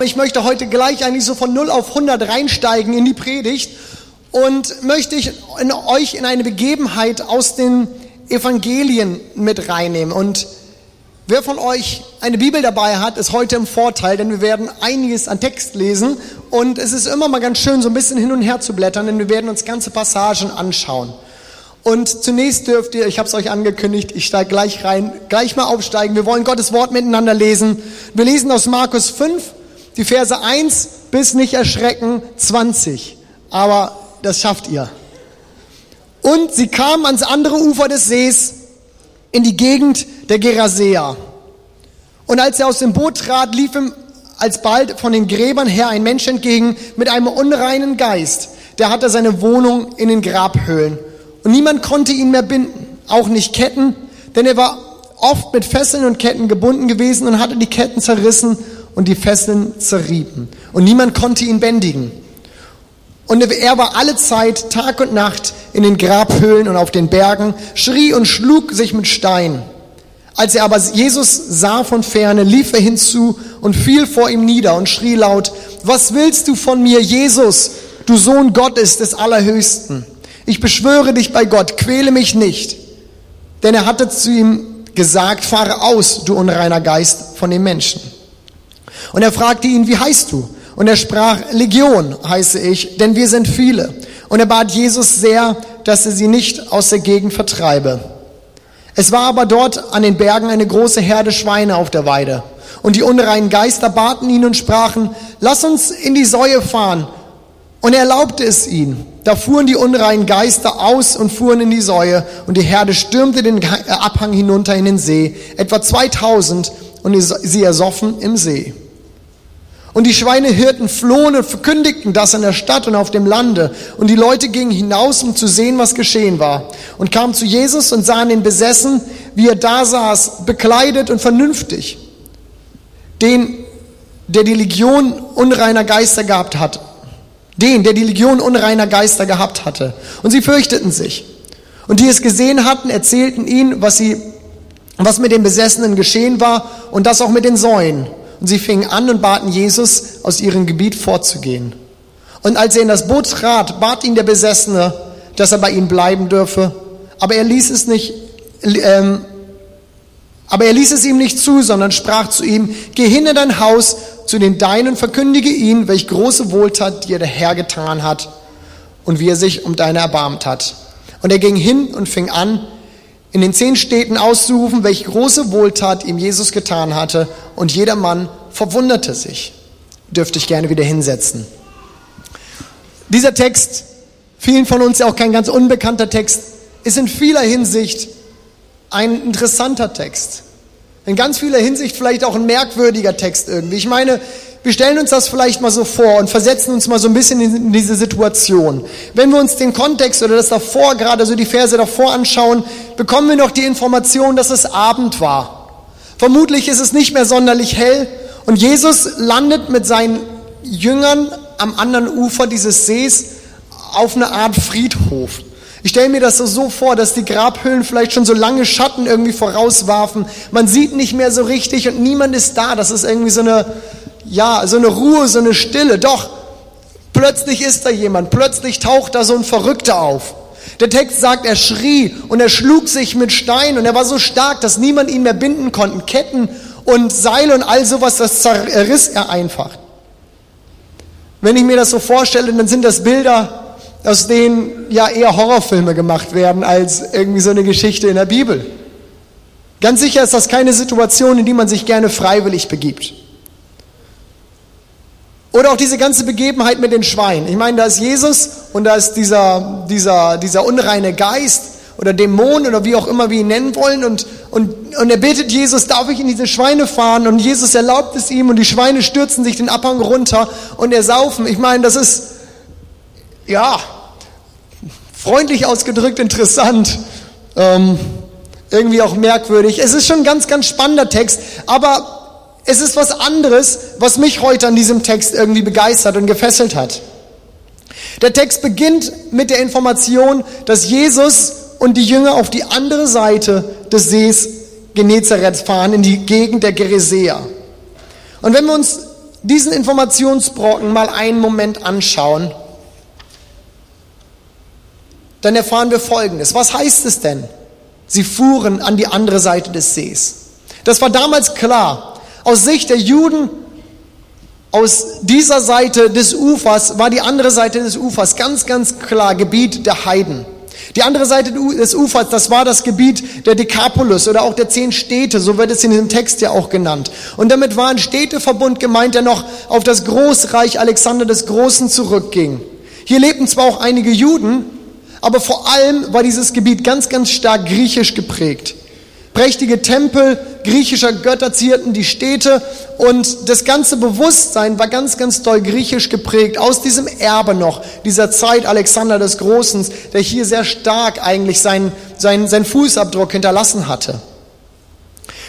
Ich möchte heute gleich eigentlich so von 0 auf 100 reinsteigen in die Predigt und möchte ich in euch in eine Begebenheit aus den Evangelien mit reinnehmen. Und wer von euch eine Bibel dabei hat, ist heute im Vorteil, denn wir werden einiges an Text lesen und es ist immer mal ganz schön, so ein bisschen hin und her zu blättern, denn wir werden uns ganze Passagen anschauen. Und zunächst dürft ihr, ich habe es euch angekündigt, ich steige gleich rein, gleich mal aufsteigen. Wir wollen Gottes Wort miteinander lesen. Wir lesen aus Markus 5, die Verse 1 bis nicht erschrecken 20. Aber das schafft ihr. Und sie kamen ans andere Ufer des Sees in die Gegend der Gerasea. Und als er aus dem Boot trat, lief ihm alsbald von den Gräbern her ein Mensch entgegen mit einem unreinen Geist. Der hatte seine Wohnung in den Grabhöhlen. Und niemand konnte ihn mehr binden, auch nicht Ketten, denn er war oft mit Fesseln und Ketten gebunden gewesen und hatte die Ketten zerrissen und die Fesseln zerrieben. Und niemand konnte ihn bändigen. Und er war alle Zeit, Tag und Nacht, in den Grabhöhlen und auf den Bergen, schrie und schlug sich mit Stein. Als er aber Jesus sah von ferne, lief er hinzu und fiel vor ihm nieder und schrie laut, was willst du von mir, Jesus, du Sohn Gottes des Allerhöchsten? Ich beschwöre dich bei Gott, quäle mich nicht. Denn er hatte zu ihm gesagt, fahre aus, du unreiner Geist, von den Menschen. Und er fragte ihn, wie heißt du? Und er sprach, Legion heiße ich, denn wir sind viele. Und er bat Jesus sehr, dass er sie nicht aus der Gegend vertreibe. Es war aber dort an den Bergen eine große Herde Schweine auf der Weide. Und die unreinen Geister baten ihn und sprachen, lass uns in die Säue fahren. Und er erlaubte es ihnen. Da fuhren die unreinen Geister aus und fuhren in die Säue. Und die Herde stürmte den Abhang hinunter in den See. Etwa 2000 und sie ersoffen im See. Und die Schweinehirten flohen und verkündigten das in der Stadt und auf dem Lande. Und die Leute gingen hinaus, um zu sehen, was geschehen war. Und kamen zu Jesus und sahen ihn besessen, wie er da saß, bekleidet und vernünftig. Den, der die Legion unreiner Geister gehabt hat. Den, der die Legion unreiner Geister gehabt hatte. Und sie fürchteten sich. Und die es gesehen hatten, erzählten ihn, was sie, was mit den Besessenen geschehen war und das auch mit den Säuen. Und sie fingen an und baten Jesus, aus ihrem Gebiet fortzugehen. Und als er in das Boot trat, bat ihn der Besessene, dass er bei ihnen bleiben dürfe. Aber er ließ es nicht, ähm, aber er ließ es ihm nicht zu, sondern sprach zu ihm, geh hin in dein Haus zu den Deinen, verkündige ihn, welch große Wohltat dir der Herr getan hat und wie er sich um deine erbarmt hat. Und er ging hin und fing an, in den zehn Städten auszurufen, welche große Wohltat ihm Jesus getan hatte, und jeder Mann verwunderte sich. Dürfte ich gerne wieder hinsetzen. Dieser Text, vielen von uns ja auch kein ganz unbekannter Text, ist in vieler Hinsicht ein interessanter Text. In ganz vieler Hinsicht vielleicht auch ein merkwürdiger Text irgendwie. Ich meine, wir stellen uns das vielleicht mal so vor und versetzen uns mal so ein bisschen in diese Situation. Wenn wir uns den Kontext oder das davor, gerade so die Verse davor anschauen, bekommen wir noch die Information, dass es Abend war. Vermutlich ist es nicht mehr sonderlich hell und Jesus landet mit seinen Jüngern am anderen Ufer dieses Sees auf eine Art Friedhof. Ich stelle mir das so vor, dass die Grabhöhlen vielleicht schon so lange Schatten irgendwie vorauswarfen. Man sieht nicht mehr so richtig und niemand ist da. Das ist irgendwie so eine, ja, so eine Ruhe, so eine Stille. Doch, plötzlich ist da jemand, plötzlich taucht da so ein Verrückter auf. Der Text sagt, er schrie und er schlug sich mit Stein und er war so stark, dass niemand ihn mehr binden konnte. Ketten und Seile und all sowas, das zerriss er einfach. Wenn ich mir das so vorstelle, dann sind das Bilder, aus denen ja eher Horrorfilme gemacht werden als irgendwie so eine Geschichte in der Bibel. Ganz sicher ist das keine Situation, in die man sich gerne freiwillig begibt. Oder auch diese ganze Begebenheit mit den Schweinen. Ich meine, da ist Jesus und da ist dieser, dieser, dieser unreine Geist oder Dämon oder wie auch immer wir ihn nennen wollen und, und, und er bittet Jesus, darf ich in diese Schweine fahren? Und Jesus erlaubt es ihm und die Schweine stürzen sich den Abhang runter und ersaufen. Ich meine, das ist, ja, freundlich ausgedrückt interessant. Ähm, irgendwie auch merkwürdig. Es ist schon ein ganz, ganz spannender Text, aber es ist was anderes, was mich heute an diesem Text irgendwie begeistert und gefesselt hat. Der Text beginnt mit der Information, dass Jesus und die Jünger auf die andere Seite des Sees Genezareth fahren, in die Gegend der Geresea. Und wenn wir uns diesen Informationsbrocken mal einen Moment anschauen, dann erfahren wir Folgendes. Was heißt es denn? Sie fuhren an die andere Seite des Sees. Das war damals klar. Aus Sicht der Juden, aus dieser Seite des Ufers, war die andere Seite des Ufers ganz, ganz klar Gebiet der Heiden. Die andere Seite des Ufers, das war das Gebiet der Dekapolis oder auch der zehn Städte, so wird es in diesem Text ja auch genannt. Und damit war ein Städteverbund gemeint, der noch auf das Großreich Alexander des Großen zurückging. Hier lebten zwar auch einige Juden, aber vor allem war dieses Gebiet ganz, ganz stark griechisch geprägt. Prächtige Tempel griechischer Götter zierten die Städte und das ganze Bewusstsein war ganz, ganz doll griechisch geprägt aus diesem Erbe noch, dieser Zeit Alexander des Großen, der hier sehr stark eigentlich seinen, seinen, seinen Fußabdruck hinterlassen hatte.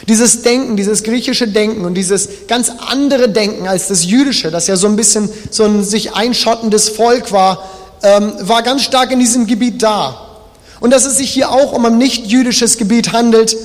Dieses Denken, dieses griechische Denken und dieses ganz andere Denken als das jüdische, das ja so ein bisschen so ein sich einschottendes Volk war, ähm, war ganz stark in diesem Gebiet da. Und dass es sich hier auch um ein nicht-jüdisches Gebiet handelt,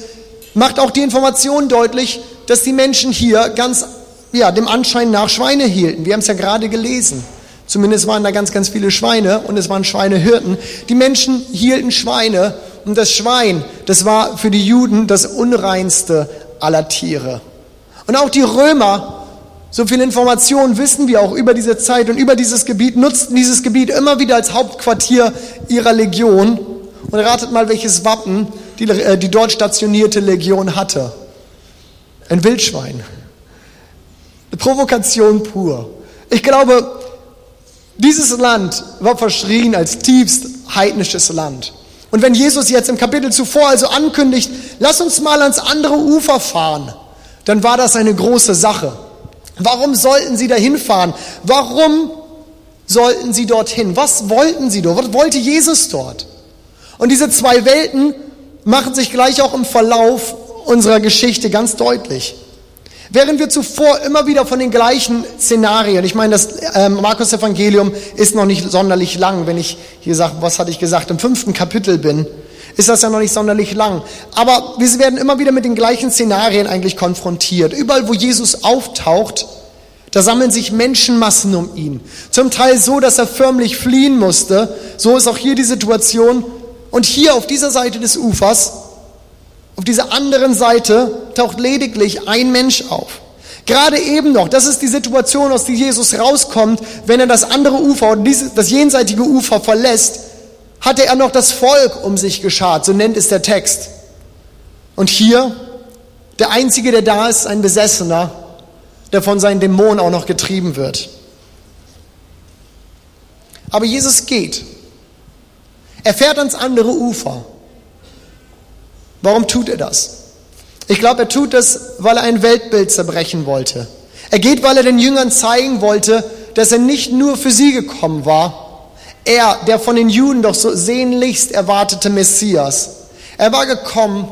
macht auch die Information deutlich, dass die Menschen hier ganz, ja, dem Anschein nach Schweine hielten. Wir haben es ja gerade gelesen. Zumindest waren da ganz, ganz viele Schweine und es waren Schweinehirten. Die Menschen hielten Schweine und das Schwein, das war für die Juden das unreinste aller Tiere. Und auch die Römer so viel Information wissen wir auch über diese Zeit und über dieses Gebiet, nutzten dieses Gebiet immer wieder als Hauptquartier ihrer Legion. Und ratet mal, welches Wappen die, äh, die dort stationierte Legion hatte. Ein Wildschwein. Eine Provokation pur. Ich glaube, dieses Land war verschrien als tiefst heidnisches Land. Und wenn Jesus jetzt im Kapitel zuvor also ankündigt, lass uns mal ans andere Ufer fahren, dann war das eine große Sache. Warum sollten sie dahin fahren? Warum sollten sie dorthin? Was wollten sie dort? Was wollte Jesus dort? Und diese zwei Welten machen sich gleich auch im Verlauf unserer Geschichte ganz deutlich. Während wir zuvor immer wieder von den gleichen Szenarien, ich meine, das äh, Markus Evangelium ist noch nicht sonderlich lang, wenn ich hier sage, was hatte ich gesagt, im fünften Kapitel bin, ist das ja noch nicht sonderlich lang. Aber wir werden immer wieder mit den gleichen Szenarien eigentlich konfrontiert. Überall, wo Jesus auftaucht, da sammeln sich Menschenmassen um ihn. Zum Teil so, dass er förmlich fliehen musste. So ist auch hier die Situation. Und hier auf dieser Seite des Ufers, auf dieser anderen Seite, taucht lediglich ein Mensch auf. Gerade eben noch, das ist die Situation, aus der Jesus rauskommt, wenn er das andere Ufer, das jenseitige Ufer verlässt hatte er noch das Volk um sich geschart, so nennt es der Text. Und hier, der Einzige, der da ist, ein Besessener, der von seinen Dämonen auch noch getrieben wird. Aber Jesus geht. Er fährt ans andere Ufer. Warum tut er das? Ich glaube, er tut das, weil er ein Weltbild zerbrechen wollte. Er geht, weil er den Jüngern zeigen wollte, dass er nicht nur für sie gekommen war, er, der von den Juden doch so sehnlichst erwartete Messias, er war gekommen,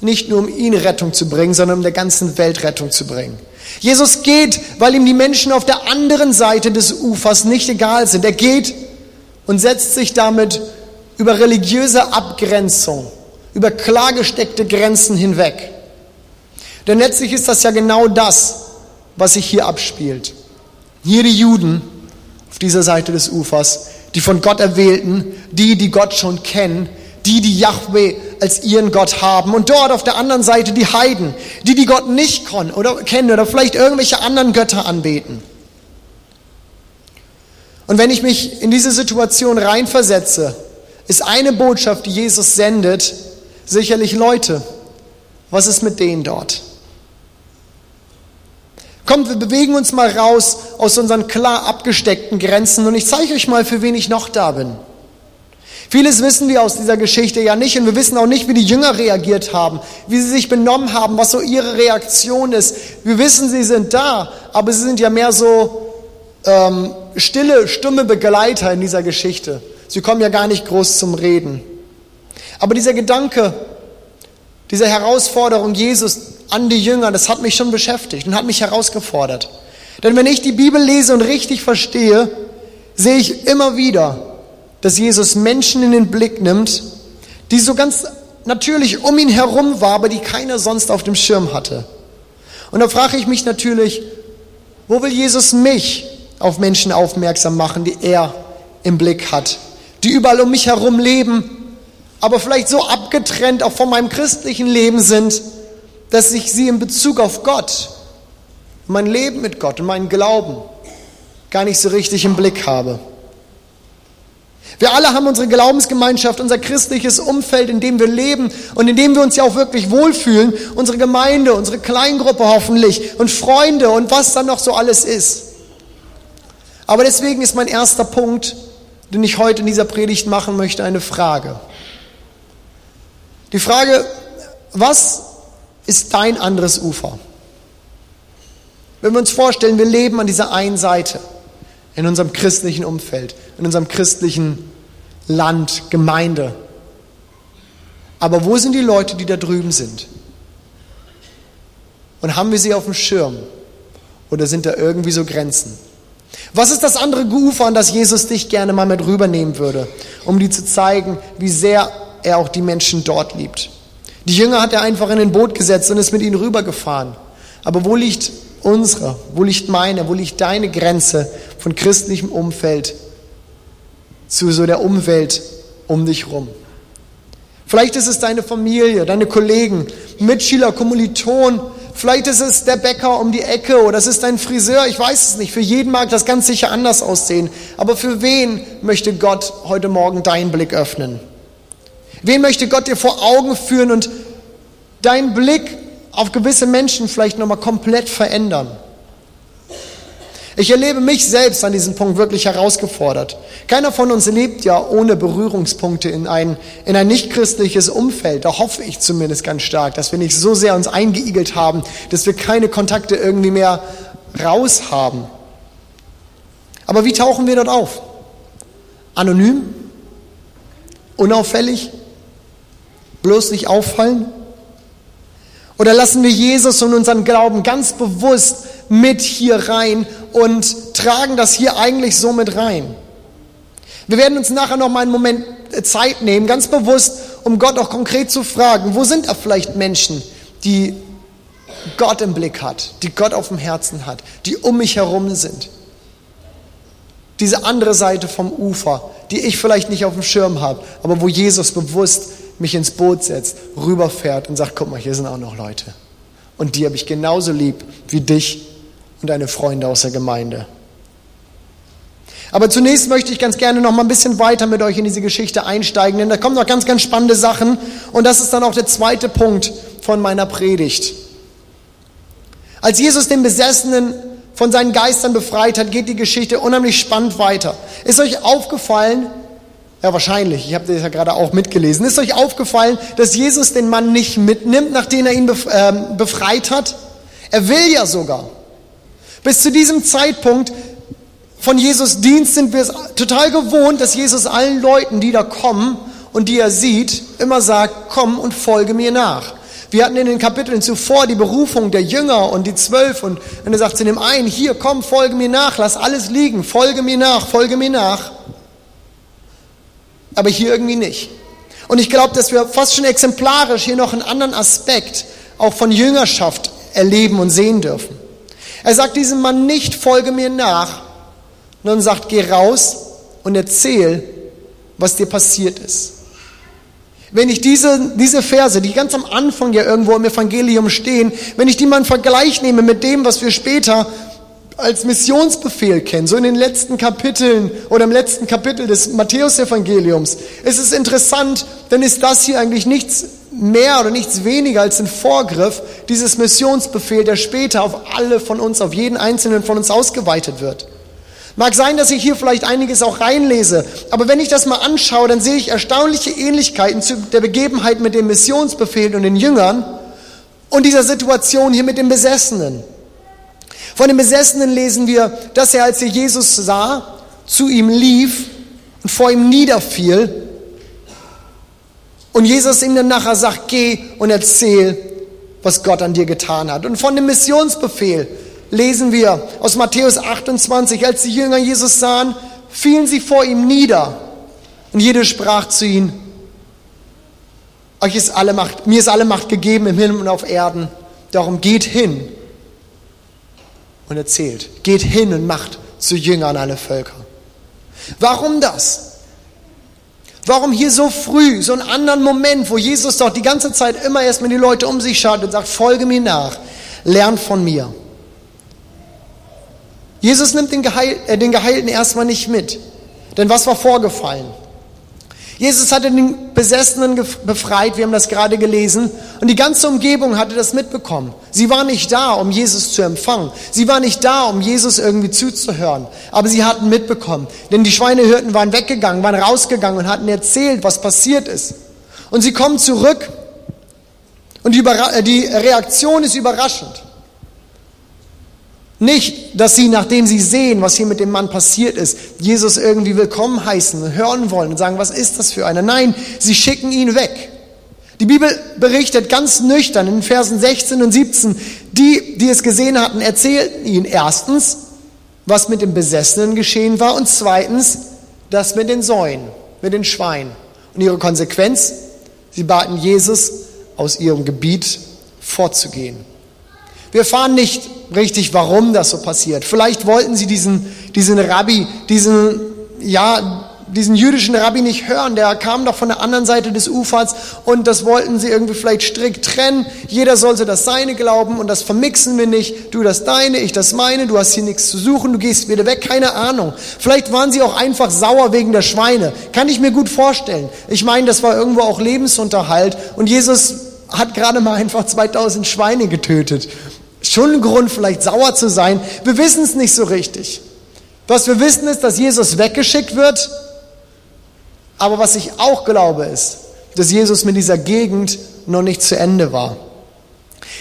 nicht nur um ihnen Rettung zu bringen, sondern um der ganzen Welt Rettung zu bringen. Jesus geht, weil ihm die Menschen auf der anderen Seite des Ufers nicht egal sind. Er geht und setzt sich damit über religiöse Abgrenzung, über klargesteckte Grenzen hinweg. Denn letztlich ist das ja genau das, was sich hier abspielt. Hier die Juden auf dieser Seite des Ufers, die von Gott erwählten, die, die Gott schon kennen, die, die Yahweh als ihren Gott haben. Und dort auf der anderen Seite die Heiden, die, die Gott nicht oder kennen oder vielleicht irgendwelche anderen Götter anbeten. Und wenn ich mich in diese Situation reinversetze, ist eine Botschaft, die Jesus sendet, sicherlich Leute, was ist mit denen dort? Kommt, wir bewegen uns mal raus aus unseren klar abgesteckten Grenzen und ich zeige euch mal, für wen ich noch da bin. Vieles wissen wir aus dieser Geschichte ja nicht und wir wissen auch nicht, wie die Jünger reagiert haben, wie sie sich benommen haben, was so ihre Reaktion ist. Wir wissen, sie sind da, aber sie sind ja mehr so ähm, stille, stumme Begleiter in dieser Geschichte. Sie kommen ja gar nicht groß zum Reden. Aber dieser Gedanke, diese Herausforderung Jesus an die Jünger, das hat mich schon beschäftigt und hat mich herausgefordert. Denn wenn ich die Bibel lese und richtig verstehe, sehe ich immer wieder, dass Jesus Menschen in den Blick nimmt, die so ganz natürlich um ihn herum war, aber die keiner sonst auf dem Schirm hatte. Und da frage ich mich natürlich, Wo will Jesus mich auf Menschen aufmerksam machen, die er im Blick hat, die überall um mich herum leben, aber vielleicht so abgetrennt auch von meinem christlichen Leben sind, dass ich sie in Bezug auf Gott, mein Leben mit Gott und meinen Glauben gar nicht so richtig im Blick habe. Wir alle haben unsere Glaubensgemeinschaft, unser christliches Umfeld, in dem wir leben und in dem wir uns ja auch wirklich wohlfühlen, unsere Gemeinde, unsere Kleingruppe hoffentlich und Freunde und was dann noch so alles ist. Aber deswegen ist mein erster Punkt, den ich heute in dieser Predigt machen möchte, eine Frage. Die Frage, was ist dein anderes Ufer? Wenn wir uns vorstellen, wir leben an dieser einen Seite in unserem christlichen Umfeld, in unserem christlichen Land, Gemeinde. Aber wo sind die Leute, die da drüben sind? Und haben wir sie auf dem Schirm? Oder sind da irgendwie so Grenzen? Was ist das andere Ufer, an das Jesus dich gerne mal mit rübernehmen würde, um dir zu zeigen, wie sehr er auch die Menschen dort liebt? Die Jünger hat er einfach in ein Boot gesetzt und ist mit ihnen rübergefahren. Aber wo liegt unsere, wo liegt meine, wo liegt deine Grenze von christlichem Umfeld zu so der Umwelt um dich rum? Vielleicht ist es deine Familie, deine Kollegen, Mitschüler, Kommilitonen. Vielleicht ist es der Bäcker um die Ecke oder es ist dein Friseur. Ich weiß es nicht. Für jeden mag das ganz sicher anders aussehen. Aber für wen möchte Gott heute Morgen deinen Blick öffnen? Wen möchte Gott dir vor Augen führen und deinen Blick auf gewisse Menschen vielleicht nochmal komplett verändern. Ich erlebe mich selbst an diesem Punkt wirklich herausgefordert. Keiner von uns lebt ja ohne Berührungspunkte in ein, in ein nichtchristliches Umfeld. Da hoffe ich zumindest ganz stark, dass wir nicht so sehr uns eingeigelt haben, dass wir keine Kontakte irgendwie mehr raus haben. Aber wie tauchen wir dort auf? Anonym? Unauffällig? Bloß nicht auffallen? Oder lassen wir Jesus und unseren Glauben ganz bewusst mit hier rein und tragen das hier eigentlich so mit rein? Wir werden uns nachher noch mal einen Moment äh, Zeit nehmen, ganz bewusst, um Gott auch konkret zu fragen, wo sind da vielleicht Menschen, die Gott im Blick hat, die Gott auf dem Herzen hat, die um mich herum sind. Diese andere Seite vom Ufer, die ich vielleicht nicht auf dem Schirm habe, aber wo Jesus bewusst mich ins Boot setzt, rüberfährt und sagt, guck mal, hier sind auch noch Leute. Und die habe ich genauso lieb wie dich und deine Freunde aus der Gemeinde. Aber zunächst möchte ich ganz gerne noch mal ein bisschen weiter mit euch in diese Geschichte einsteigen, denn da kommen noch ganz, ganz spannende Sachen. Und das ist dann auch der zweite Punkt von meiner Predigt. Als Jesus den Besessenen von seinen Geistern befreit hat, geht die Geschichte unheimlich spannend weiter. Ist euch aufgefallen, ja, wahrscheinlich. Ich habe das ja gerade auch mitgelesen. Ist euch aufgefallen, dass Jesus den Mann nicht mitnimmt, nachdem er ihn ähm, befreit hat? Er will ja sogar. Bis zu diesem Zeitpunkt von Jesus Dienst sind wir es total gewohnt, dass Jesus allen Leuten, die da kommen und die er sieht, immer sagt, komm und folge mir nach. Wir hatten in den Kapiteln zuvor die Berufung der Jünger und die Zwölf und wenn er sagt zu dem einen, hier komm, folge mir nach, lass alles liegen, folge mir nach, folge mir nach aber hier irgendwie nicht. Und ich glaube, dass wir fast schon exemplarisch hier noch einen anderen Aspekt auch von Jüngerschaft erleben und sehen dürfen. Er sagt diesem Mann nicht, folge mir nach, sondern sagt, geh raus und erzähl, was dir passiert ist. Wenn ich diese, diese Verse, die ganz am Anfang ja irgendwo im Evangelium stehen, wenn ich die mal in Vergleich nehme mit dem, was wir später als Missionsbefehl kennen, so in den letzten Kapiteln oder im letzten Kapitel des Matthäusevangeliums, ist es interessant, denn ist das hier eigentlich nichts mehr oder nichts weniger als ein Vorgriff dieses Missionsbefehl, der später auf alle von uns, auf jeden einzelnen von uns ausgeweitet wird. Mag sein, dass ich hier vielleicht einiges auch reinlese, aber wenn ich das mal anschaue, dann sehe ich erstaunliche Ähnlichkeiten zu der Begebenheit mit dem Missionsbefehl und den Jüngern und dieser Situation hier mit den Besessenen. Von dem Besessenen lesen wir, dass er, als er Jesus sah, zu ihm lief und vor ihm niederfiel. Und Jesus ihm dann nachher sagt, geh und erzähl, was Gott an dir getan hat. Und von dem Missionsbefehl lesen wir aus Matthäus 28, als die Jünger Jesus sahen, fielen sie vor ihm nieder. Und jeder sprach zu ihnen, euch ist alle Macht, mir ist alle Macht gegeben im Himmel und auf Erden. Darum geht hin und erzählt. Geht hin und macht zu Jüngern alle Völker. Warum das? Warum hier so früh, so einen anderen Moment, wo Jesus doch die ganze Zeit immer erstmal die Leute um sich schaut und sagt, folge mir nach, lernt von mir. Jesus nimmt den, Geheil, äh, den Geheilten erstmal nicht mit. Denn was war vorgefallen? Jesus hatte den Besessenen befreit, wir haben das gerade gelesen, und die ganze Umgebung hatte das mitbekommen. Sie war nicht da, um Jesus zu empfangen. Sie war nicht da, um Jesus irgendwie zuzuhören. Aber sie hatten mitbekommen. Denn die Schweinehirten waren weggegangen, waren rausgegangen und hatten erzählt, was passiert ist. Und sie kommen zurück und die, äh, die Reaktion ist überraschend. Nicht, dass sie, nachdem sie sehen, was hier mit dem Mann passiert ist, Jesus irgendwie willkommen heißen hören wollen und sagen, was ist das für einer? Nein, sie schicken ihn weg. Die Bibel berichtet ganz nüchtern in Versen 16 und 17, die, die es gesehen hatten, erzählten ihnen erstens, was mit dem Besessenen geschehen war und zweitens, das mit den Säuen, mit den Schweinen. Und ihre Konsequenz, sie baten Jesus, aus ihrem Gebiet fortzugehen. Wir erfahren nicht richtig, warum das so passiert. Vielleicht wollten sie diesen, diesen Rabbi, diesen, ja, diesen jüdischen Rabbi nicht hören. Der kam doch von der anderen Seite des Ufers und das wollten sie irgendwie vielleicht strikt trennen. Jeder sollte das Seine glauben und das vermixen wir nicht. Du das Deine, ich das meine, du hast hier nichts zu suchen, du gehst wieder weg. Keine Ahnung. Vielleicht waren sie auch einfach sauer wegen der Schweine. Kann ich mir gut vorstellen. Ich meine, das war irgendwo auch Lebensunterhalt und Jesus hat gerade mal einfach 2000 Schweine getötet. Schon ein Grund, vielleicht sauer zu sein. Wir wissen es nicht so richtig. Was wir wissen ist, dass Jesus weggeschickt wird. Aber was ich auch glaube ist, dass Jesus mit dieser Gegend noch nicht zu Ende war.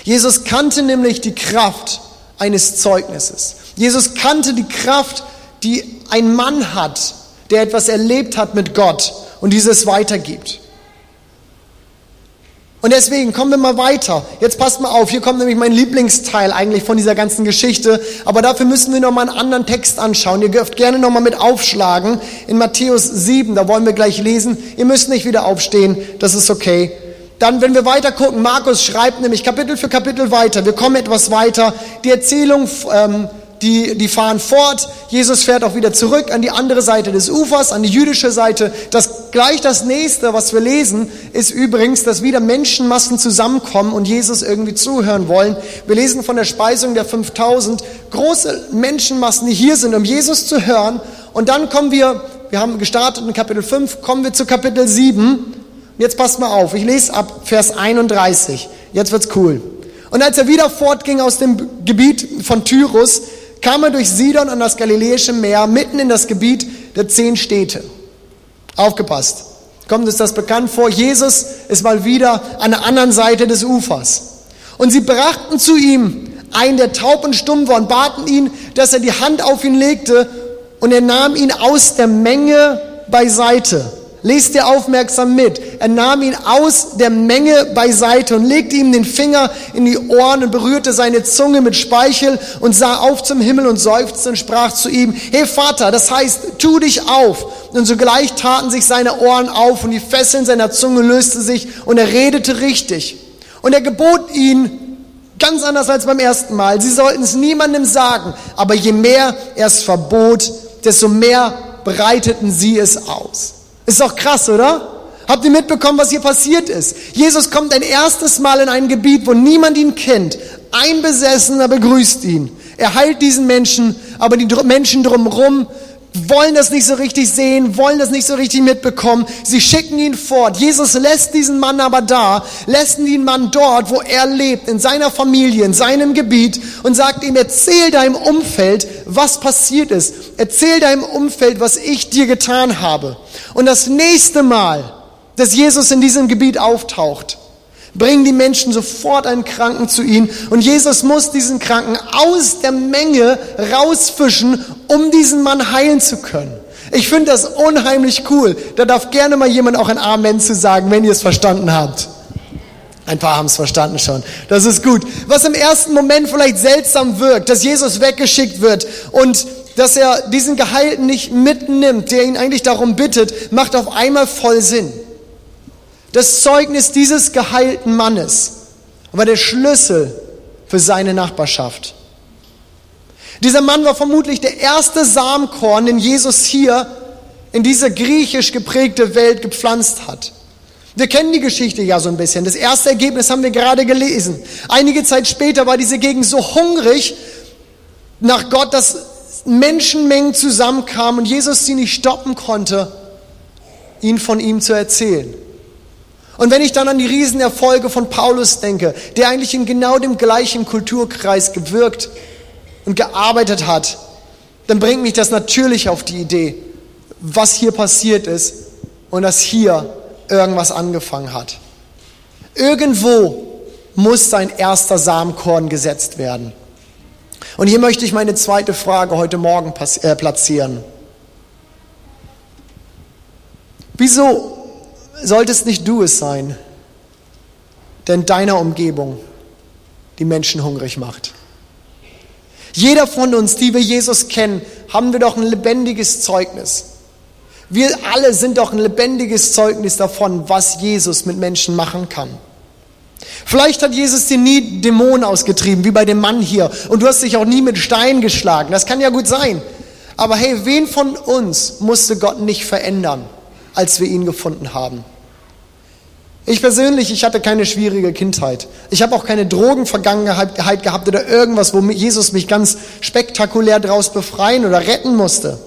Jesus kannte nämlich die Kraft eines Zeugnisses. Jesus kannte die Kraft, die ein Mann hat, der etwas erlebt hat mit Gott und dieses weitergibt. Und deswegen kommen wir mal weiter. Jetzt passt mal auf, hier kommt nämlich mein Lieblingsteil eigentlich von dieser ganzen Geschichte. Aber dafür müssen wir nochmal einen anderen Text anschauen. Ihr dürft gerne nochmal mit aufschlagen in Matthäus 7, da wollen wir gleich lesen. Ihr müsst nicht wieder aufstehen, das ist okay. Dann, wenn wir weiter gucken, Markus schreibt nämlich Kapitel für Kapitel weiter. Wir kommen etwas weiter. Die Erzählung ähm, die, die fahren fort. Jesus fährt auch wieder zurück an die andere Seite des Ufers, an die jüdische Seite. Das, gleich das nächste, was wir lesen, ist übrigens, dass wieder Menschenmassen zusammenkommen und Jesus irgendwie zuhören wollen. Wir lesen von der Speisung der 5000. Große Menschenmassen, die hier sind, um Jesus zu hören. Und dann kommen wir, wir haben gestartet in Kapitel 5, kommen wir zu Kapitel 7. Jetzt passt mal auf, ich lese ab Vers 31. Jetzt wird's cool. Und als er wieder fortging aus dem Gebiet von Tyrus, kam er durch Sidon an das Galiläische Meer, mitten in das Gebiet der zehn Städte. Aufgepasst. Kommt uns das bekannt vor? Jesus ist mal wieder an der anderen Seite des Ufers. Und sie brachten zu ihm einen, der taub und stumm war, und baten ihn, dass er die Hand auf ihn legte, und er nahm ihn aus der Menge beiseite Lest ihr aufmerksam mit. Er nahm ihn aus der Menge beiseite und legte ihm den Finger in die Ohren und berührte seine Zunge mit Speichel und sah auf zum Himmel und seufzte und sprach zu ihm, Hey Vater, das heißt, tu dich auf. Und sogleich taten sich seine Ohren auf und die Fesseln seiner Zunge löste sich und er redete richtig. Und er gebot ihn, ganz anders als beim ersten Mal, sie sollten es niemandem sagen, aber je mehr er es verbot, desto mehr breiteten sie es aus. Ist doch krass, oder? Habt ihr mitbekommen, was hier passiert ist? Jesus kommt ein erstes Mal in ein Gebiet, wo niemand ihn kennt. Ein Besessener begrüßt ihn. Er heilt diesen Menschen, aber die Menschen drumherum wollen das nicht so richtig sehen, wollen das nicht so richtig mitbekommen. Sie schicken ihn fort. Jesus lässt diesen Mann aber da, lässt den Mann dort, wo er lebt, in seiner Familie, in seinem Gebiet und sagt ihm, erzähl deinem Umfeld, was passiert ist. Erzähl deinem Umfeld, was ich dir getan habe. Und das nächste Mal, dass Jesus in diesem Gebiet auftaucht, bringen die Menschen sofort einen Kranken zu ihm und Jesus muss diesen Kranken aus der Menge rausfischen, um diesen Mann heilen zu können. Ich finde das unheimlich cool. Da darf gerne mal jemand auch ein Amen zu sagen, wenn ihr es verstanden habt. Ein paar haben es verstanden schon. Das ist gut. Was im ersten Moment vielleicht seltsam wirkt, dass Jesus weggeschickt wird und dass er diesen Geheilten nicht mitnimmt, der ihn eigentlich darum bittet, macht auf einmal voll Sinn. Das Zeugnis dieses geheilten Mannes war der Schlüssel für seine Nachbarschaft. Dieser Mann war vermutlich der erste Samenkorn, den Jesus hier in diese griechisch geprägte Welt gepflanzt hat. Wir kennen die Geschichte ja so ein bisschen. Das erste Ergebnis haben wir gerade gelesen. Einige Zeit später war diese Gegend so hungrig nach Gott, dass Menschenmengen zusammenkamen und Jesus sie nicht stoppen konnte, ihnen von ihm zu erzählen. Und wenn ich dann an die Riesenerfolge von Paulus denke, der eigentlich in genau dem gleichen Kulturkreis gewirkt und gearbeitet hat, dann bringt mich das natürlich auf die Idee, was hier passiert ist und dass hier irgendwas angefangen hat. Irgendwo muss sein erster Samenkorn gesetzt werden. Und hier möchte ich meine zweite Frage heute Morgen äh, platzieren. Wieso solltest nicht du es sein, der in deiner Umgebung die Menschen hungrig macht? Jeder von uns, die wir Jesus kennen, haben wir doch ein lebendiges Zeugnis. Wir alle sind doch ein lebendiges Zeugnis davon, was Jesus mit Menschen machen kann. Vielleicht hat Jesus dir nie Dämonen ausgetrieben, wie bei dem Mann hier, und du hast dich auch nie mit Steinen geschlagen. Das kann ja gut sein. Aber hey, wen von uns musste Gott nicht verändern, als wir ihn gefunden haben? Ich persönlich, ich hatte keine schwierige Kindheit. Ich habe auch keine Drogenvergangenheit gehabt oder irgendwas, wo Jesus mich ganz spektakulär daraus befreien oder retten musste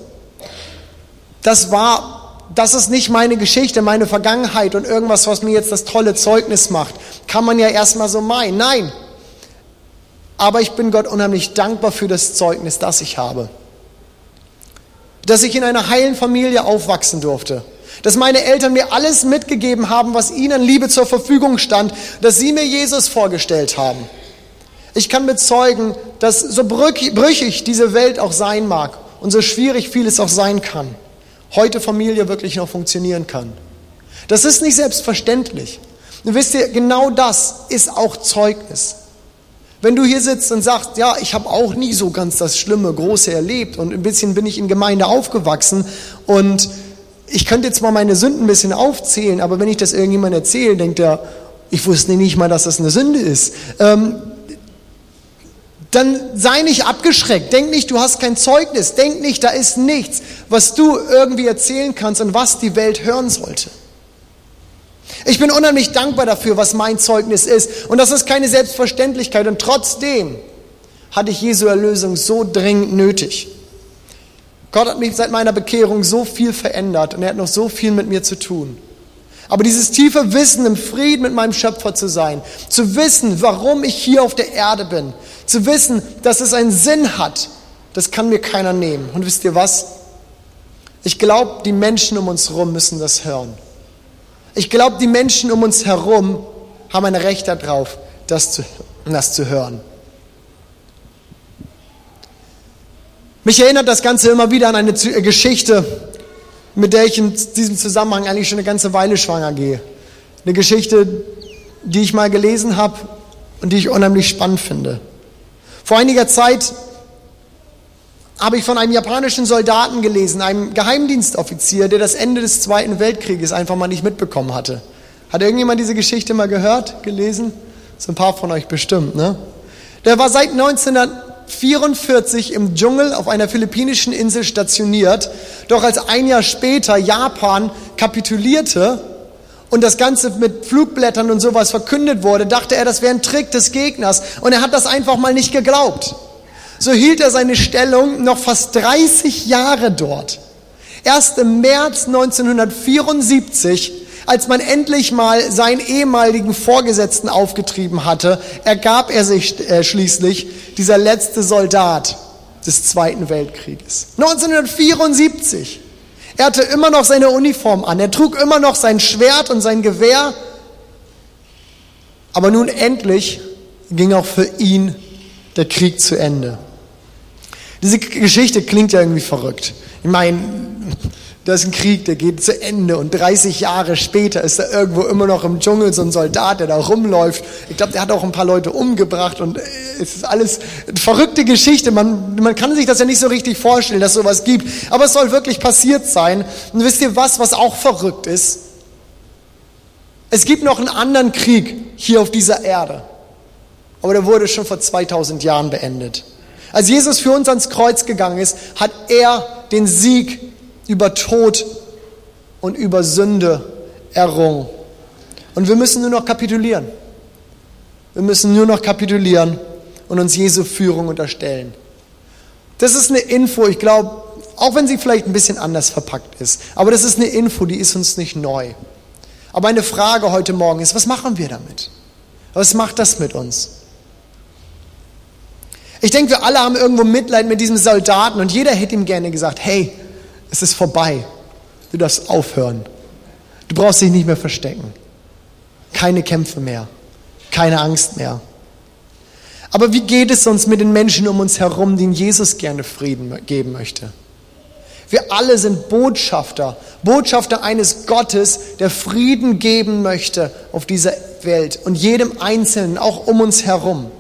das war, das ist nicht meine Geschichte, meine Vergangenheit und irgendwas, was mir jetzt das tolle Zeugnis macht. Kann man ja erstmal so meinen. Nein. Aber ich bin Gott unheimlich dankbar für das Zeugnis, das ich habe. Dass ich in einer heilen Familie aufwachsen durfte. Dass meine Eltern mir alles mitgegeben haben, was ihnen Liebe zur Verfügung stand, dass sie mir Jesus vorgestellt haben. Ich kann bezeugen, dass so brüchig diese Welt auch sein mag und so schwierig vieles auch sein kann, heute Familie wirklich noch funktionieren kann. Das ist nicht selbstverständlich. Und wisst ihr, genau das ist auch Zeugnis. Wenn du hier sitzt und sagst, ja, ich habe auch nie so ganz das Schlimme, Große erlebt und ein bisschen bin ich in Gemeinde aufgewachsen und ich könnte jetzt mal meine Sünden ein bisschen aufzählen, aber wenn ich das irgendjemand erzähle, denkt er, ich wusste nicht mal, dass das eine Sünde ist. Ähm, dann sei nicht abgeschreckt. Denk nicht, du hast kein Zeugnis. Denk nicht, da ist nichts, was du irgendwie erzählen kannst und was die Welt hören sollte. Ich bin unheimlich dankbar dafür, was mein Zeugnis ist. Und das ist keine Selbstverständlichkeit. Und trotzdem hatte ich Jesu Erlösung so dringend nötig. Gott hat mich seit meiner Bekehrung so viel verändert und er hat noch so viel mit mir zu tun. Aber dieses tiefe Wissen, im Frieden mit meinem Schöpfer zu sein, zu wissen, warum ich hier auf der Erde bin, zu wissen, dass es einen Sinn hat, das kann mir keiner nehmen. Und wisst ihr was? Ich glaube, die Menschen um uns herum müssen das hören. Ich glaube, die Menschen um uns herum haben ein Recht darauf, das zu, das zu hören. Mich erinnert das Ganze immer wieder an eine Geschichte, mit der ich in diesem Zusammenhang eigentlich schon eine ganze Weile schwanger gehe. Eine Geschichte, die ich mal gelesen habe und die ich unheimlich spannend finde. Vor einiger Zeit habe ich von einem japanischen Soldaten gelesen, einem Geheimdienstoffizier, der das Ende des Zweiten Weltkrieges einfach mal nicht mitbekommen hatte. Hat irgendjemand diese Geschichte mal gehört, gelesen? So ein paar von euch bestimmt, ne? Der war seit 1944 im Dschungel auf einer philippinischen Insel stationiert. Doch als ein Jahr später Japan kapitulierte und das Ganze mit Flugblättern und sowas verkündet wurde, dachte er, das wäre ein Trick des Gegners und er hat das einfach mal nicht geglaubt. So hielt er seine Stellung noch fast 30 Jahre dort. Erst im März 1974, als man endlich mal seinen ehemaligen Vorgesetzten aufgetrieben hatte, ergab er sich äh, schließlich dieser letzte Soldat des Zweiten Weltkrieges. 1974. Er hatte immer noch seine Uniform an, er trug immer noch sein Schwert und sein Gewehr, aber nun endlich ging auch für ihn der Krieg zu Ende. Diese Geschichte klingt ja irgendwie verrückt. Ich meine, da ist ein Krieg, der geht zu Ende und 30 Jahre später ist da irgendwo immer noch im Dschungel so ein Soldat, der da rumläuft. Ich glaube, der hat auch ein paar Leute umgebracht und äh, es ist alles eine verrückte Geschichte. Man, man kann sich das ja nicht so richtig vorstellen, dass sowas gibt. Aber es soll wirklich passiert sein. Und wisst ihr was, was auch verrückt ist? Es gibt noch einen anderen Krieg hier auf dieser Erde. Aber der wurde schon vor 2000 Jahren beendet. Als Jesus für uns ans Kreuz gegangen ist, hat er den Sieg über Tod und über Sünde errungen. Und wir müssen nur noch kapitulieren. Wir müssen nur noch kapitulieren und uns Jesu Führung unterstellen. Das ist eine Info, ich glaube, auch wenn sie vielleicht ein bisschen anders verpackt ist. Aber das ist eine Info, die ist uns nicht neu. Aber eine Frage heute Morgen ist, was machen wir damit? Was macht das mit uns? Ich denke, wir alle haben irgendwo Mitleid mit diesem Soldaten und jeder hätte ihm gerne gesagt, hey, es ist vorbei. Du darfst aufhören. Du brauchst dich nicht mehr verstecken. Keine Kämpfe mehr. Keine Angst mehr. Aber wie geht es uns mit den Menschen um uns herum, denen Jesus gerne Frieden geben möchte? Wir alle sind Botschafter, Botschafter eines Gottes, der Frieden geben möchte auf dieser Welt und jedem Einzelnen, auch um uns herum.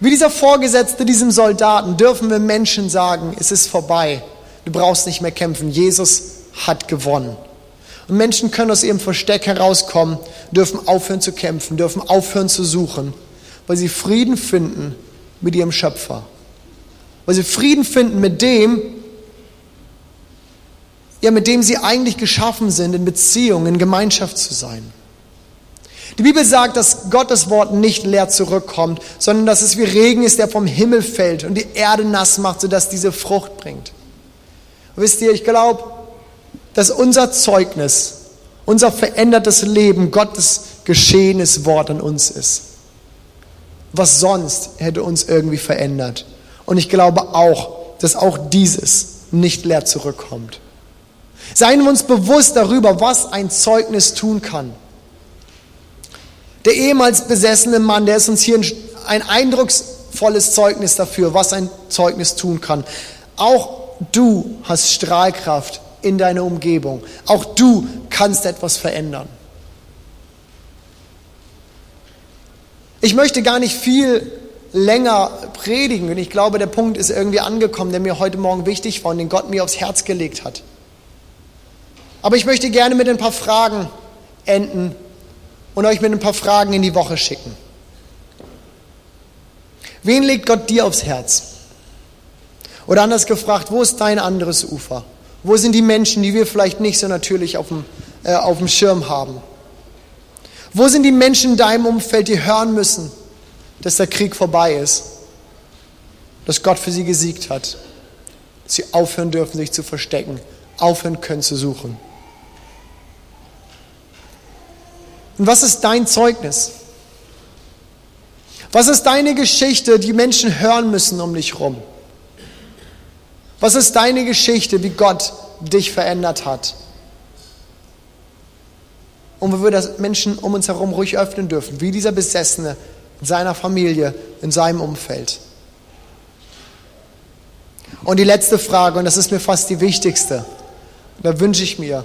Wie dieser Vorgesetzte diesem Soldaten dürfen wir Menschen sagen, es ist vorbei, du brauchst nicht mehr kämpfen, Jesus hat gewonnen. Und Menschen können aus ihrem Versteck herauskommen, dürfen aufhören zu kämpfen, dürfen aufhören zu suchen, weil sie Frieden finden mit ihrem Schöpfer weil sie Frieden finden mit dem, ja, mit dem sie eigentlich geschaffen sind, in Beziehung, in Gemeinschaft zu sein. Die Bibel sagt, dass Gottes Wort nicht leer zurückkommt, sondern dass es wie Regen ist, der vom Himmel fällt und die Erde nass macht, sodass diese Frucht bringt. Und wisst ihr, ich glaube, dass unser Zeugnis, unser verändertes Leben Gottes geschehenes Wort an uns ist. Was sonst hätte uns irgendwie verändert? Und ich glaube auch, dass auch dieses nicht leer zurückkommt. Seien wir uns bewusst darüber, was ein Zeugnis tun kann. Der ehemals besessene Mann, der ist uns hier ein eindrucksvolles Zeugnis dafür, was ein Zeugnis tun kann. Auch du hast Strahlkraft in deiner Umgebung. Auch du kannst etwas verändern. Ich möchte gar nicht viel länger predigen. Und ich glaube, der Punkt ist irgendwie angekommen, der mir heute Morgen wichtig war und den Gott mir aufs Herz gelegt hat. Aber ich möchte gerne mit ein paar Fragen enden und euch mit ein paar Fragen in die Woche schicken. Wen legt Gott dir aufs Herz? Oder anders gefragt, wo ist dein anderes Ufer? Wo sind die Menschen, die wir vielleicht nicht so natürlich auf dem, äh, auf dem Schirm haben? Wo sind die Menschen in deinem Umfeld, die hören müssen, dass der Krieg vorbei ist, dass Gott für sie gesiegt hat, dass sie aufhören dürfen, sich zu verstecken, aufhören können zu suchen. Und was ist dein Zeugnis? Was ist deine Geschichte, die Menschen hören müssen um dich herum? Was ist deine Geschichte, wie Gott dich verändert hat? Und wo wir das Menschen um uns herum ruhig öffnen dürfen, wie dieser Besessene, in seiner Familie, in seinem Umfeld. Und die letzte Frage, und das ist mir fast die wichtigste, da wünsche ich mir,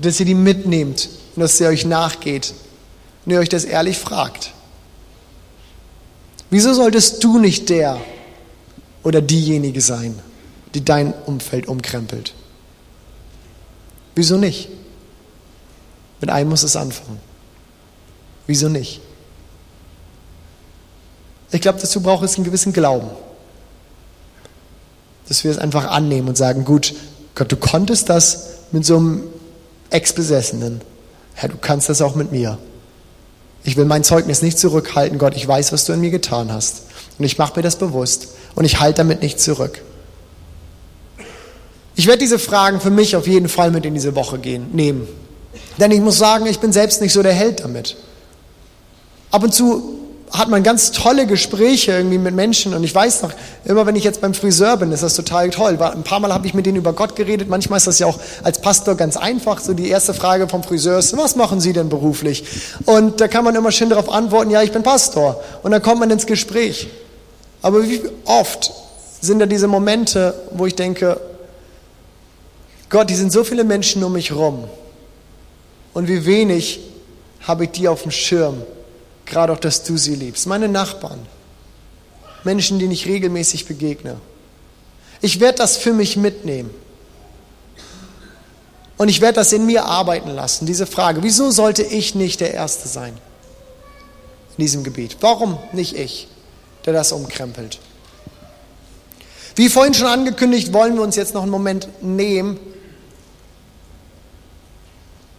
dass ihr die mitnehmt und dass ihr euch nachgeht und ihr euch das ehrlich fragt. Wieso solltest du nicht der oder diejenige sein, die dein Umfeld umkrempelt? Wieso nicht? Mit einem muss es anfangen. Wieso nicht? Ich glaube, dazu braucht es einen gewissen Glauben. Dass wir es einfach annehmen und sagen, gut, Gott, du konntest das mit so einem Ex-Besessenen. Herr, du kannst das auch mit mir. Ich will mein Zeugnis nicht zurückhalten, Gott, ich weiß, was du in mir getan hast. Und ich mache mir das bewusst und ich halte damit nicht zurück. Ich werde diese Fragen für mich auf jeden Fall mit in diese Woche gehen, nehmen. Denn ich muss sagen, ich bin selbst nicht so der Held damit. Ab und zu hat man ganz tolle Gespräche irgendwie mit Menschen. Und ich weiß noch, immer wenn ich jetzt beim Friseur bin, ist das total toll. Ein paar Mal habe ich mit denen über Gott geredet. Manchmal ist das ja auch als Pastor ganz einfach. So die erste Frage vom Friseur ist, was machen Sie denn beruflich? Und da kann man immer schön darauf antworten, ja, ich bin Pastor. Und dann kommt man ins Gespräch. Aber wie oft sind da diese Momente, wo ich denke, Gott, die sind so viele Menschen um mich rum. Und wie wenig habe ich die auf dem Schirm gerade auch, dass du sie liebst. Meine Nachbarn, Menschen, denen ich regelmäßig begegne. Ich werde das für mich mitnehmen. Und ich werde das in mir arbeiten lassen, diese Frage, wieso sollte ich nicht der Erste sein in diesem Gebiet? Warum nicht ich? der das umkrempelt. Wie vorhin schon angekündigt, wollen wir uns jetzt noch einen Moment nehmen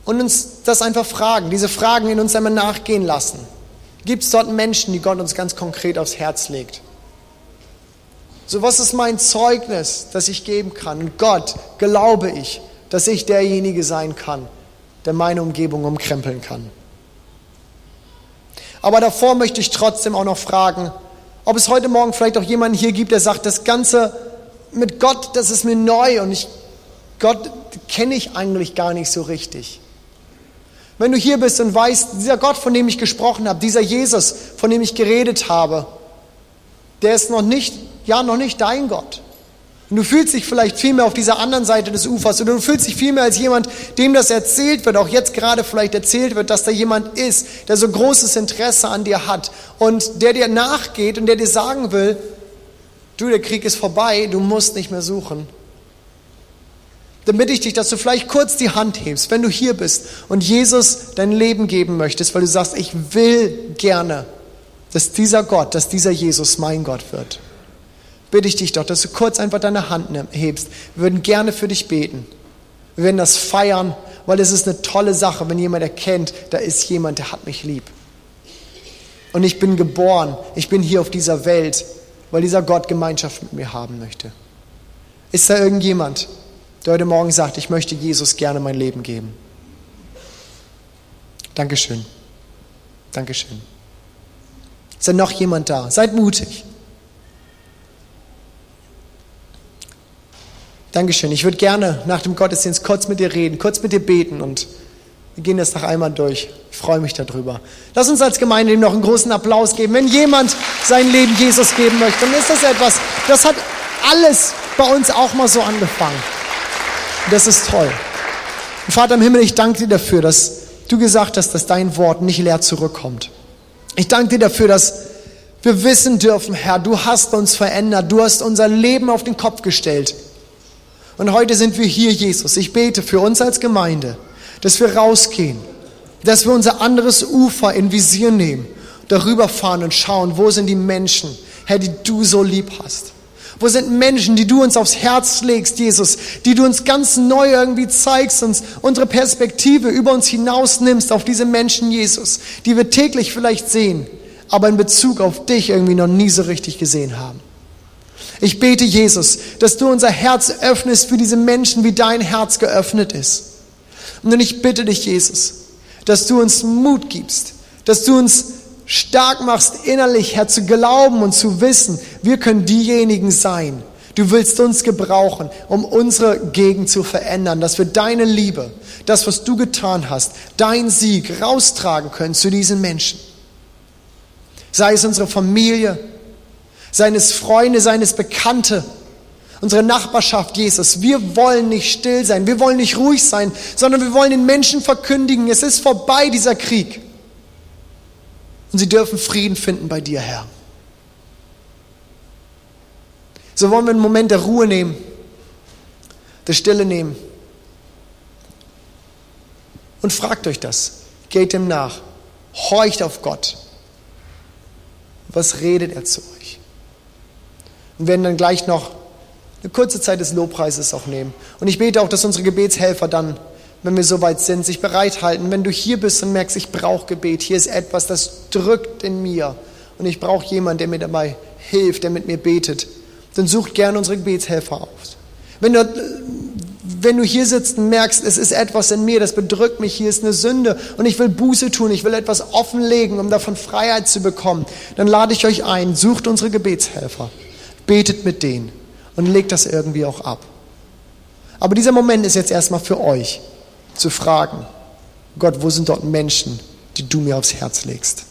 und uns das einfach fragen, diese Fragen in uns einmal nachgehen lassen. Gibt es dort Menschen, die Gott uns ganz konkret aufs Herz legt? So, was ist mein Zeugnis, das ich geben kann? Und Gott, glaube ich, dass ich derjenige sein kann, der meine Umgebung umkrempeln kann. Aber davor möchte ich trotzdem auch noch fragen, ob es heute Morgen vielleicht auch jemanden hier gibt, der sagt, das Ganze mit Gott, das ist mir neu und ich, Gott kenne ich eigentlich gar nicht so richtig. Wenn du hier bist und weißt, dieser Gott, von dem ich gesprochen habe, dieser Jesus, von dem ich geredet habe, der ist noch nicht, ja, noch nicht dein Gott. Und du fühlst dich vielleicht viel mehr auf dieser anderen Seite des Ufers oder du fühlst dich viel mehr als jemand, dem das erzählt wird, auch jetzt gerade vielleicht erzählt wird, dass da jemand ist, der so großes Interesse an dir hat und der dir nachgeht und der dir sagen will, du, der Krieg ist vorbei, du musst nicht mehr suchen. Dann bitte ich dich, dass du vielleicht kurz die Hand hebst, wenn du hier bist und Jesus dein Leben geben möchtest, weil du sagst, ich will gerne, dass dieser Gott, dass dieser Jesus mein Gott wird. Bitte ich dich doch, dass du kurz einfach deine Hand hebst. Wir würden gerne für dich beten. Wir werden das feiern, weil es ist eine tolle Sache, wenn jemand erkennt, da ist jemand, der hat mich lieb. Und ich bin geboren, ich bin hier auf dieser Welt, weil dieser Gott Gemeinschaft mit mir haben möchte. Ist da irgendjemand, der heute Morgen sagt, ich möchte Jesus gerne mein Leben geben. Dankeschön. Dankeschön. Ist da noch jemand da? Seid mutig. Dankeschön. Ich würde gerne nach dem Gottesdienst kurz mit dir reden, kurz mit dir beten und wir gehen das noch einmal durch. Ich freue mich darüber. Lass uns als Gemeinde ihm noch einen großen Applaus geben. Wenn jemand sein Leben Jesus geben möchte, dann ist das etwas, das hat alles bei uns auch mal so angefangen. Das ist toll. Und Vater im Himmel, ich danke dir dafür, dass du gesagt hast, dass dein Wort nicht leer zurückkommt. Ich danke dir dafür, dass wir wissen dürfen, Herr, du hast uns verändert, du hast unser Leben auf den Kopf gestellt. Und heute sind wir hier, Jesus. Ich bete für uns als Gemeinde, dass wir rausgehen, dass wir unser anderes Ufer in Visier nehmen, darüber fahren und schauen, wo sind die Menschen, Herr, die du so lieb hast. Wo sind Menschen, die du uns aufs Herz legst, Jesus, die du uns ganz neu irgendwie zeigst, uns unsere Perspektive über uns hinaus nimmst auf diese Menschen, Jesus, die wir täglich vielleicht sehen, aber in Bezug auf dich irgendwie noch nie so richtig gesehen haben. Ich bete, Jesus, dass du unser Herz öffnest für diese Menschen, wie dein Herz geöffnet ist. Und ich bitte dich, Jesus, dass du uns Mut gibst, dass du uns stark machst innerlich, Herr, zu glauben und zu wissen, wir können diejenigen sein. Du willst uns gebrauchen, um unsere Gegend zu verändern, dass wir deine Liebe, das, was du getan hast, dein Sieg raustragen können zu diesen Menschen. Sei es unsere Familie, seines Freunde, seines Bekannte, unsere Nachbarschaft, Jesus. Wir wollen nicht still sein, wir wollen nicht ruhig sein, sondern wir wollen den Menschen verkündigen, es ist vorbei, dieser Krieg. Und sie dürfen Frieden finden bei dir, Herr. So wollen wir einen Moment der Ruhe nehmen, der Stille nehmen. Und fragt euch das. Geht ihm nach. Horcht auf Gott. Was redet er zu euch? Und werden dann gleich noch eine kurze Zeit des Lobpreises auch nehmen. Und ich bete auch, dass unsere Gebetshelfer dann, wenn wir soweit sind, sich bereithalten. Wenn du hier bist und merkst, ich brauche Gebet, hier ist etwas, das drückt in mir und ich brauche jemanden, der mir dabei hilft, der mit mir betet, dann sucht gerne unsere Gebetshelfer auf. Wenn du, wenn du hier sitzt und merkst, es ist etwas in mir, das bedrückt mich, hier ist eine Sünde und ich will Buße tun, ich will etwas offenlegen, um davon Freiheit zu bekommen, dann lade ich euch ein, sucht unsere Gebetshelfer. Betet mit denen und legt das irgendwie auch ab. Aber dieser Moment ist jetzt erstmal für euch zu fragen, Gott, wo sind dort Menschen, die du mir aufs Herz legst?